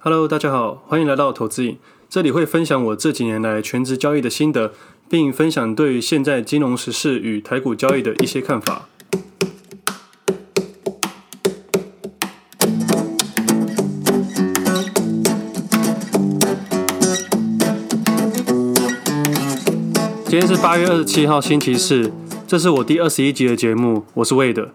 Hello，大家好，欢迎来到投资影。这里会分享我这几年来全职交易的心得，并分享对现在金融时事与台股交易的一些看法。今天是八月二十七号，星期四，这是我第二十一集的节目，我是 Wade。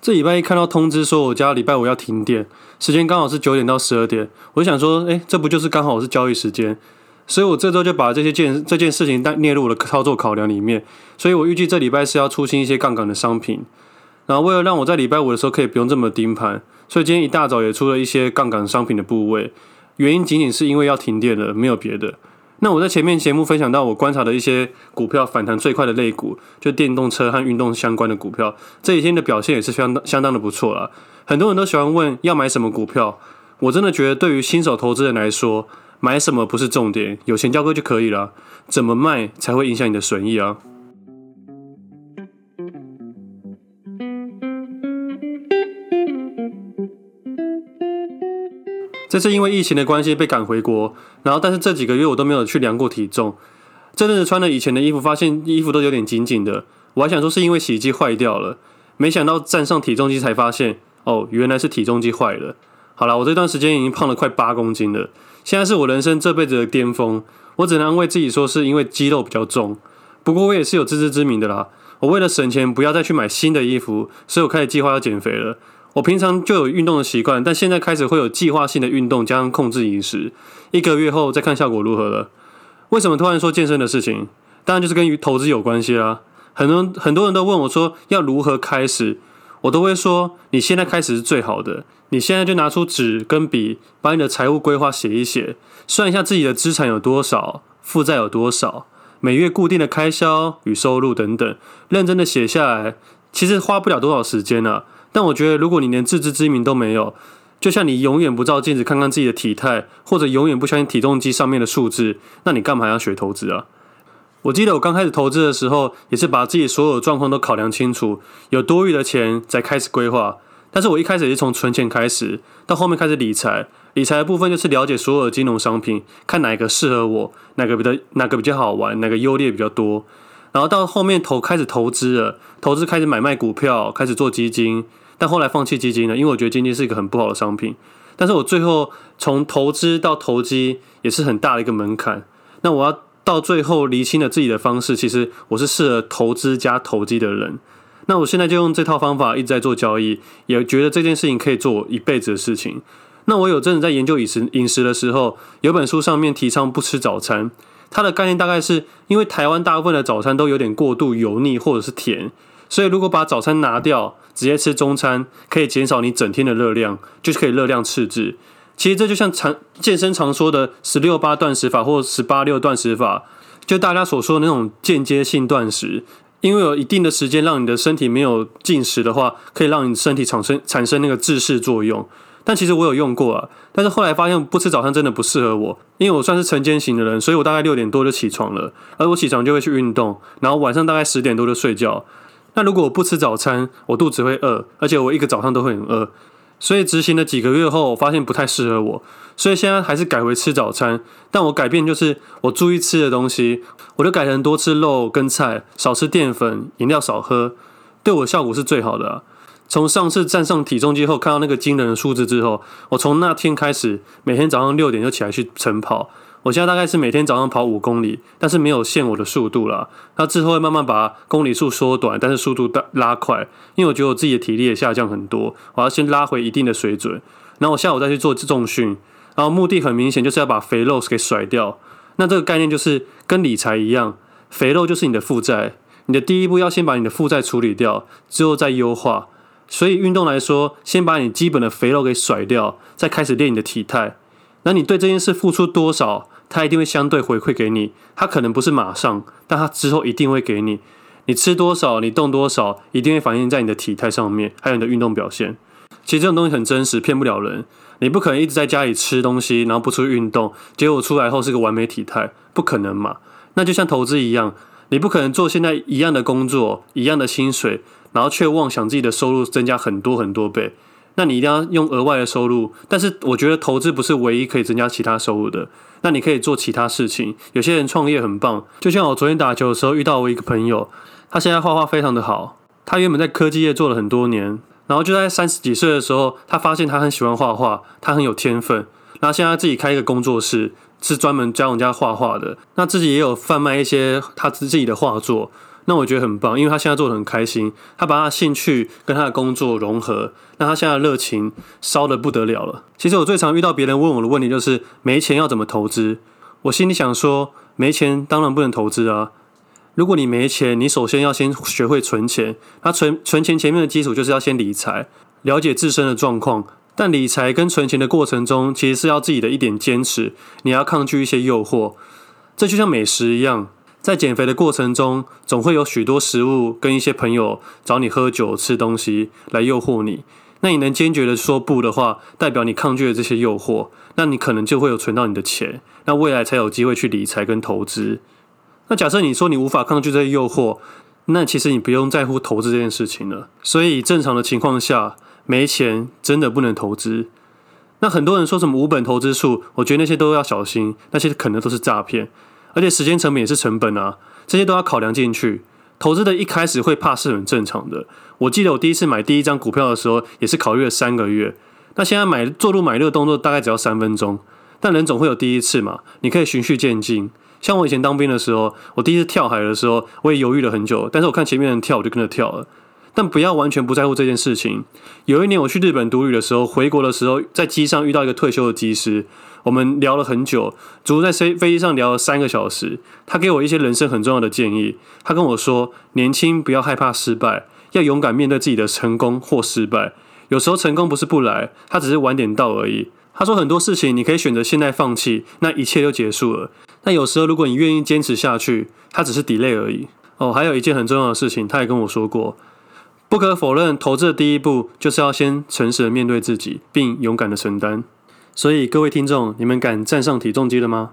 这礼拜一看到通知说我家礼拜五要停电，时间刚好是九点到十二点，我想说，诶，这不就是刚好是交易时间？所以我这周就把这些件这件事情带列入我的操作考量里面。所以我预计这礼拜是要出新一些杠杆的商品，然后为了让我在礼拜五的时候可以不用这么盯盘，所以今天一大早也出了一些杠杆商品的部位。原因仅仅是因为要停电了，没有别的。那我在前面节目分享到，我观察的一些股票反弹最快的类股，就电动车和运动相关的股票，这几天的表现也是相当相当的不错了。很多人都喜欢问要买什么股票，我真的觉得对于新手投资人来说，买什么不是重点，有钱交割就可以了，怎么卖才会影响你的损益啊。这次因为疫情的关系被赶回国，然后但是这几个月我都没有去量过体重。这阵子穿了以前的衣服，发现衣服都有点紧紧的。我还想说是因为洗衣机坏掉了，没想到站上体重机才发现，哦，原来是体重机坏了。好了，我这段时间已经胖了快八公斤了，现在是我人生这辈子的巅峰。我只能安慰自己说是因为肌肉比较重，不过我也是有自知之明的啦。我为了省钱，不要再去买新的衣服，所以我开始计划要减肥了。我平常就有运动的习惯，但现在开始会有计划性的运动，加上控制饮食，一个月后再看效果如何了。为什么突然说健身的事情？当然就是跟投资有关系啦。很多很多人都问我说要如何开始，我都会说你现在开始是最好的。你现在就拿出纸跟笔，把你的财务规划写一写，算一下自己的资产有多少，负债有多少，每月固定的开销与收入等等，认真的写下来，其实花不了多少时间啊。但我觉得，如果你连自知之明都没有，就像你永远不照镜子看看自己的体态，或者永远不相信体重机上面的数字，那你干嘛要学投资啊？我记得我刚开始投资的时候，也是把自己所有的状况都考量清楚，有多余的钱再开始规划。但是我一开始也是从存钱开始，到后面开始理财。理财的部分就是了解所有的金融商品，看哪个适合我，哪个比较哪个比较好玩，哪个优劣比较多。然后到后面投开始投资了，投资开始买卖股票，开始做基金。但后来放弃基金了，因为我觉得基金是一个很不好的商品。但是我最后从投资到投机也是很大的一个门槛。那我要到最后厘清了自己的方式，其实我是适合投资加投机的人。那我现在就用这套方法一直在做交易，也觉得这件事情可以做一辈子的事情。那我有阵子在研究饮食饮食的时候，有本书上面提倡不吃早餐，它的概念大概是因为台湾大部分的早餐都有点过度油腻或者是甜。所以，如果把早餐拿掉，直接吃中餐，可以减少你整天的热量，就是可以热量赤字。其实这就像常健身常说的十六八断食法或十八六断食法，就大家所说的那种间接性断食，因为有一定的时间让你的身体没有进食的话，可以让你身体产生产生那个自噬作用。但其实我有用过啊，但是后来发现不吃早餐真的不适合我，因为我算是晨间型的人，所以我大概六点多就起床了，而我起床就会去运动，然后晚上大概十点多就睡觉。那如果我不吃早餐，我肚子会饿，而且我一个早上都会很饿，所以执行了几个月后，我发现不太适合我，所以现在还是改回吃早餐。但我改变就是我注意吃的东西，我就改成多吃肉跟菜，少吃淀粉，饮料少喝，对我效果是最好的啊。从上次站上体重机后，看到那个惊人的数字之后，我从那天开始，每天早上六点就起来去晨跑。我现在大概是每天早上跑五公里，但是没有限我的速度啦。那之后会慢慢把公里数缩短，但是速度拉快，因为我觉得我自己的体力也下降很多，我要先拉回一定的水准，然后我下午再去做重训，然后目的很明显就是要把肥肉给甩掉。那这个概念就是跟理财一样，肥肉就是你的负债，你的第一步要先把你的负债处理掉，之后再优化。所以运动来说，先把你基本的肥肉给甩掉，再开始练你的体态。那你对这件事付出多少，它一定会相对回馈给你。它可能不是马上，但它之后一定会给你。你吃多少，你动多少，一定会反映在你的体态上面，还有你的运动表现。其实这种东西很真实，骗不了人。你不可能一直在家里吃东西，然后不出去运动，结果出来后是个完美体态，不可能嘛？那就像投资一样，你不可能做现在一样的工作，一样的薪水，然后却妄想自己的收入增加很多很多倍。那你一定要用额外的收入。但是我觉得投资不是唯一可以增加其他收入的。那你可以做其他事情。有些人创业很棒，就像我昨天打球的时候遇到我一个朋友，他现在画画非常的好。他原本在科技业做了很多年，然后就在三十几岁的时候，他发现他很喜欢画画，他很有天分。然后现在自己开一个工作室，是专门教人家画画的。那自己也有贩卖一些他自己的画作。那我觉得很棒，因为他现在做得很开心，他把他的兴趣跟他的工作融合，那他现在的热情烧得不得了了。其实我最常遇到别人问我的问题就是没钱要怎么投资？我心里想说，没钱当然不能投资啊。如果你没钱，你首先要先学会存钱。那存存钱前面的基础就是要先理财，了解自身的状况。但理财跟存钱的过程中，其实是要自己的一点坚持，你要抗拒一些诱惑。这就像美食一样。在减肥的过程中，总会有许多食物跟一些朋友找你喝酒、吃东西来诱惑你。那你能坚决的说不的话，代表你抗拒了这些诱惑，那你可能就会有存到你的钱，那未来才有机会去理财跟投资。那假设你说你无法抗拒这些诱惑，那其实你不用在乎投资这件事情了。所以正常的情况下，没钱真的不能投资。那很多人说什么无本投资术，我觉得那些都要小心，那些可能都是诈骗。而且时间成本也是成本啊，这些都要考量进去。投资的一开始会怕是很正常的。我记得我第一次买第一张股票的时候，也是考虑了三个月。那现在买做入买入的动作大概只要三分钟，但人总会有第一次嘛，你可以循序渐进。像我以前当兵的时候，我第一次跳海的时候，我也犹豫了很久，但是我看前面人跳，我就跟着跳了。但不要完全不在乎这件事情。有一年我去日本读语的时候，回国的时候，在机上遇到一个退休的机师。我们聊了很久，足足在飞飞机上聊了三个小时。他给我一些人生很重要的建议。他跟我说：“年轻不要害怕失败，要勇敢面对自己的成功或失败。有时候成功不是不来，他只是晚点到而已。”他说很多事情你可以选择现在放弃，那一切就结束了。但有时候如果你愿意坚持下去，他只是 delay 而已。哦，还有一件很重要的事情，他也跟我说过，不可否认，投资的第一步就是要先诚实的面对自己，并勇敢的承担。所以各位听众，你们敢站上体重机了吗？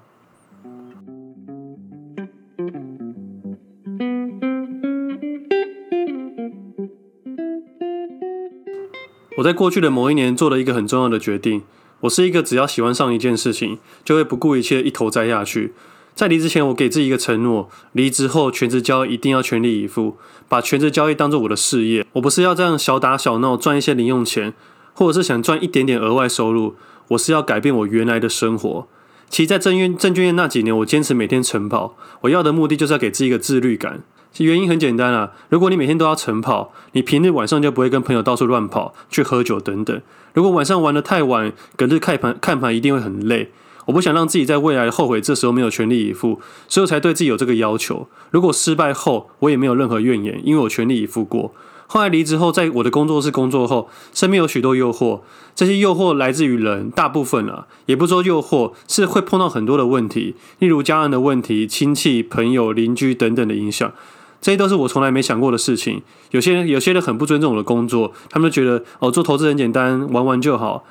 我在过去的某一年做了一个很重要的决定。我是一个只要喜欢上一件事情，就会不顾一切一头栽下去。在离职前，我给自己一个承诺：离职后全职交易一定要全力以赴，把全职交易当做我的事业。我不是要这样小打小闹赚一些零用钱，或者是想赚一点点额外收入。我是要改变我原来的生活。其实，在证券证券业那几年，我坚持每天晨跑。我要的目的就是要给自己一个自律感。其原因很简单啊，如果你每天都要晨跑，你平日晚上就不会跟朋友到处乱跑、去喝酒等等。如果晚上玩得太晚，隔日看盘看盘一定会很累。我不想让自己在未来后悔，这时候没有全力以赴，所以我才对自己有这个要求。如果失败后，我也没有任何怨言，因为我全力以赴过。后来离职后，在我的工作室工作后，身边有许多诱惑。这些诱惑来自于人，大部分啊，也不说诱惑，是会碰到很多的问题，例如家人的问题、亲戚、朋友、邻居等等的影响。这些都是我从来没想过的事情。有些人，有些人很不尊重我的工作，他们都觉得哦，做投资很简单，玩玩就好。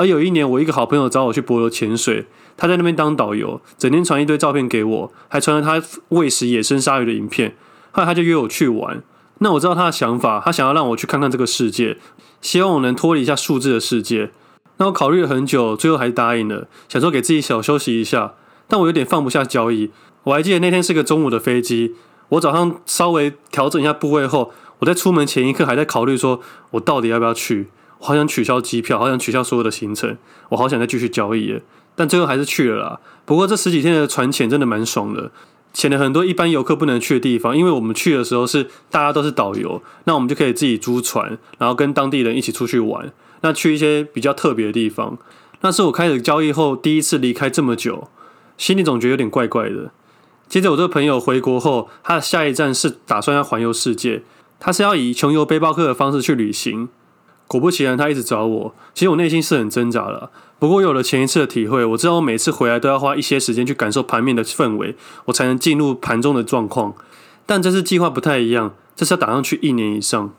而有一年，我一个好朋友找我去帛琉潜水，他在那边当导游，整天传一堆照片给我，还传了他喂食野生鲨鱼的影片。后来他就约我去玩。那我知道他的想法，他想要让我去看看这个世界，希望我能脱离一下数字的世界。那我考虑了很久，最后还是答应了，想说给自己小休息一下。但我有点放不下交易。我还记得那天是个中午的飞机，我早上稍微调整一下部位后，我在出门前一刻还在考虑说，我到底要不要去？好想取消机票，好想取消所有的行程，我好想再继续交易耶。但最后还是去了啦。不过这十几天的船潜真的蛮爽的。潜了很多一般游客不能去的地方，因为我们去的时候是大家都是导游，那我们就可以自己租船，然后跟当地人一起出去玩。那去一些比较特别的地方，那是我开始交易后第一次离开这么久，心里总觉得有点怪怪的。接着我这个朋友回国后，他的下一站是打算要环游世界，他是要以穷游背包客的方式去旅行。果不其然，他一直找我。其实我内心是很挣扎的，不过有了前一次的体会，我知道我每次回来都要花一些时间去感受盘面的氛围，我才能进入盘中的状况。但这次计划不太一样，这次要打上去一年以上。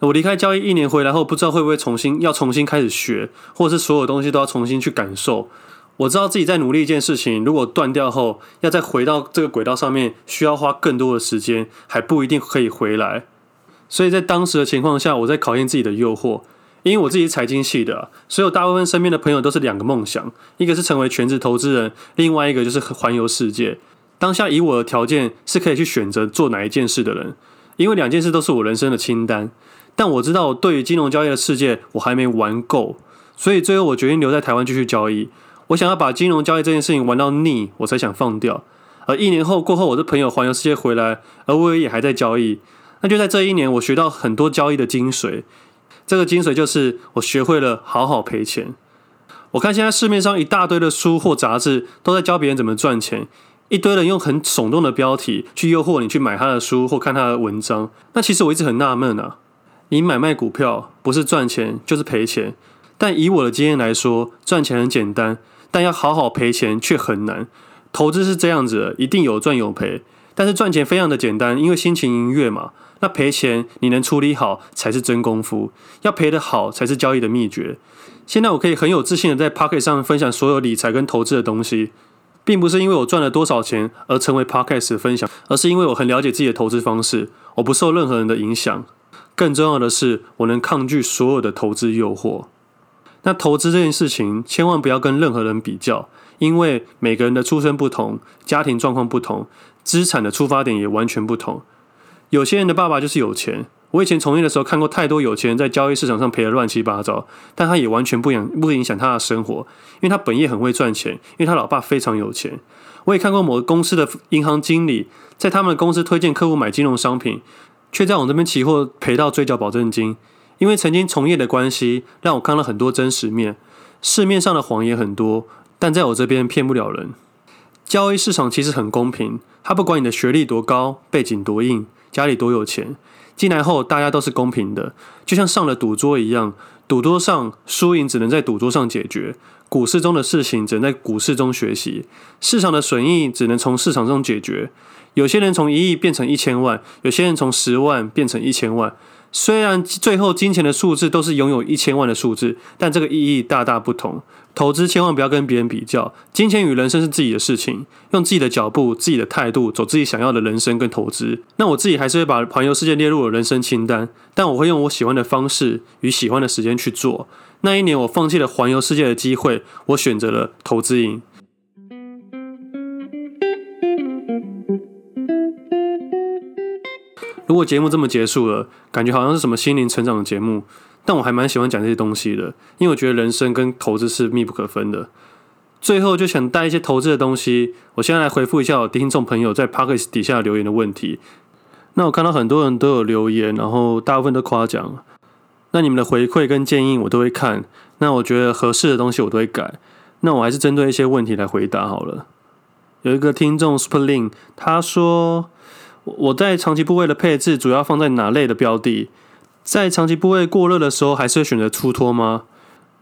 我离开交易一年回来后，不知道会不会重新要重新开始学，或者是所有东西都要重新去感受。我知道自己在努力一件事情，如果断掉后，要再回到这个轨道上面，需要花更多的时间，还不一定可以回来。所以在当时的情况下，我在考验自己的诱惑。因为我自己是财经系的，所以大部分身边的朋友都是两个梦想，一个是成为全职投资人，另外一个就是环游世界。当下以我的条件是可以去选择做哪一件事的人，因为两件事都是我人生的清单。但我知道我对于金融交易的世界我还没玩够，所以最后我决定留在台湾继续交易。我想要把金融交易这件事情玩到腻，我才想放掉。而一年后过后，我的朋友环游世界回来，而我也还在交易。那就在这一年，我学到很多交易的精髓。这个精髓就是我学会了好好赔钱。我看现在市面上一大堆的书或杂志都在教别人怎么赚钱，一堆人用很耸动的标题去诱惑你去买他的书或看他的文章。那其实我一直很纳闷啊，你买卖股票不是赚钱就是赔钱。但以我的经验来说，赚钱很简单，但要好好赔钱却很难。投资是这样子的，一定有赚有赔，但是赚钱非常的简单，因为心情愉悦嘛。那赔钱你能处理好才是真功夫，要赔得好才是交易的秘诀。现在我可以很有自信的在 Pocket 上分享所有理财跟投资的东西，并不是因为我赚了多少钱而成为 Pocket 的分享，而是因为我很了解自己的投资方式，我不受任何人的影响。更重要的是，我能抗拒所有的投资诱惑。那投资这件事情，千万不要跟任何人比较，因为每个人的出身不同，家庭状况不同，资产的出发点也完全不同。有些人的爸爸就是有钱。我以前从业的时候看过太多有钱人在交易市场上赔得乱七八糟，但他也完全不影不影响他的生活，因为他本业很会赚钱，因为他老爸非常有钱。我也看过某个公司的银行经理在他们的公司推荐客户买金融商品，却在我这边期货赔到追缴保证金。因为曾经从业的关系，让我看了很多真实面。市面上的谎言很多，但在我这边骗不了人。交易市场其实很公平，他不管你的学历多高，背景多硬。家里多有钱，进来后大家都是公平的，就像上了赌桌一样，赌桌上输赢只能在赌桌上解决，股市中的事情只能在股市中学习，市场的损益只能从市场中解决。有些人从一亿变成一千万，有些人从十万变成一千万。虽然最后金钱的数字都是拥有一千万的数字，但这个意义大大不同。投资千万不要跟别人比较，金钱与人生是自己的事情，用自己的脚步、自己的态度走自己想要的人生跟投资。那我自己还是会把环游世界列入我人生清单，但我会用我喜欢的方式与喜欢的时间去做。那一年我放弃了环游世界的机会，我选择了投资瘾。如果节目这么结束了，感觉好像是什么心灵成长的节目，但我还蛮喜欢讲这些东西的，因为我觉得人生跟投资是密不可分的。最后就想带一些投资的东西，我现在来回复一下我听众朋友在 Podcast 底下留言的问题。那我看到很多人都有留言，然后大部分都夸奖，那你们的回馈跟建议我都会看，那我觉得合适的东西我都会改。那我还是针对一些问题来回答好了。有一个听众 Spring，他说。我在长期部位的配置主要放在哪类的标的？在长期部位过热的时候，还是会选择出脱吗？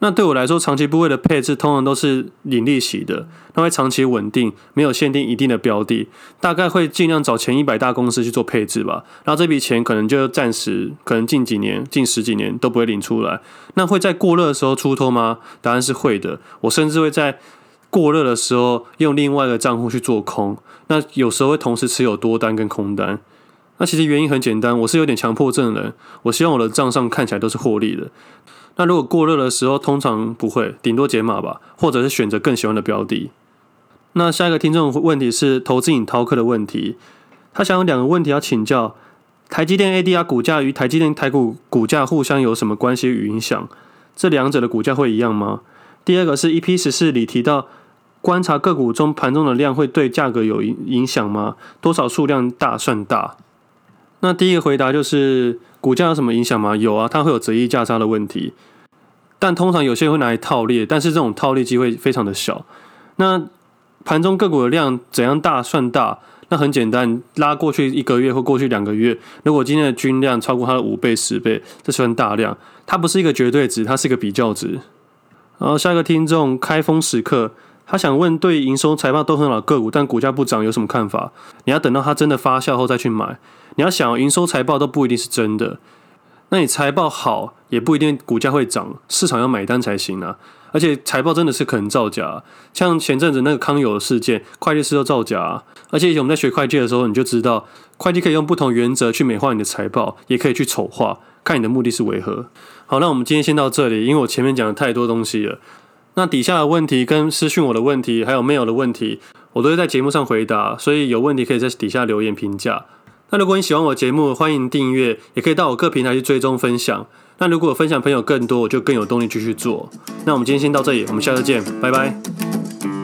那对我来说，长期部位的配置通常都是领利息的，那会长期稳定，没有限定一定的标的，大概会尽量找前一百大公司去做配置吧。然后这笔钱可能就暂时，可能近几年、近十几年都不会领出来。那会在过热的时候出脱吗？答案是会的。我甚至会在。过热的时候，用另外一个账户去做空，那有时候会同时持有多单跟空单。那其实原因很简单，我是有点强迫症的人，我希望我的账上看起来都是获利的。那如果过热的时候，通常不会，顶多解码吧，或者是选择更喜欢的标的。那下一个听众问题是投资瘾饕客的问题，他想有两个问题要请教：台积电 ADR 股价与台积电台股股价互相有什么关系与影响？这两者的股价会一样吗？第二个是 EP 十四里提到。观察个股中盘中的量会对价格有影影响吗？多少数量大算大？那第一个回答就是股价有什么影响吗？有啊，它会有择溢价差的问题。但通常有些人会拿来套利，但是这种套利机会非常的小。那盘中个股的量怎样大算大？那很简单，拉过去一个月或过去两个月，如果今天的均量超过它的五倍、十倍，这算大量。它不是一个绝对值，它是一个比较值。然后下一个听众开封时刻。他想问，对营收财报都很好的个股，但股价不涨，有什么看法？你要等到它真的发酵后再去买。你要想，营收财报都不一定是真的，那你财报好也不一定股价会涨，市场要买单才行啊。而且财报真的是可能造假，像前阵子那个康友的事件，会计师都造假。而且以前我们在学会计的时候，你就知道，会计可以用不同原则去美化你的财报，也可以去丑化。看你的目的是为何。好，那我们今天先到这里，因为我前面讲了太多东西了。那底下的问题跟私讯我的问题，还有 mail 的问题，我都会在节目上回答，所以有问题可以在底下留言评价。那如果你喜欢我节目，欢迎订阅，也可以到我各平台去追踪分享。那如果分享朋友更多，我就更有动力继续做。那我们今天先到这里，我们下次见，拜拜。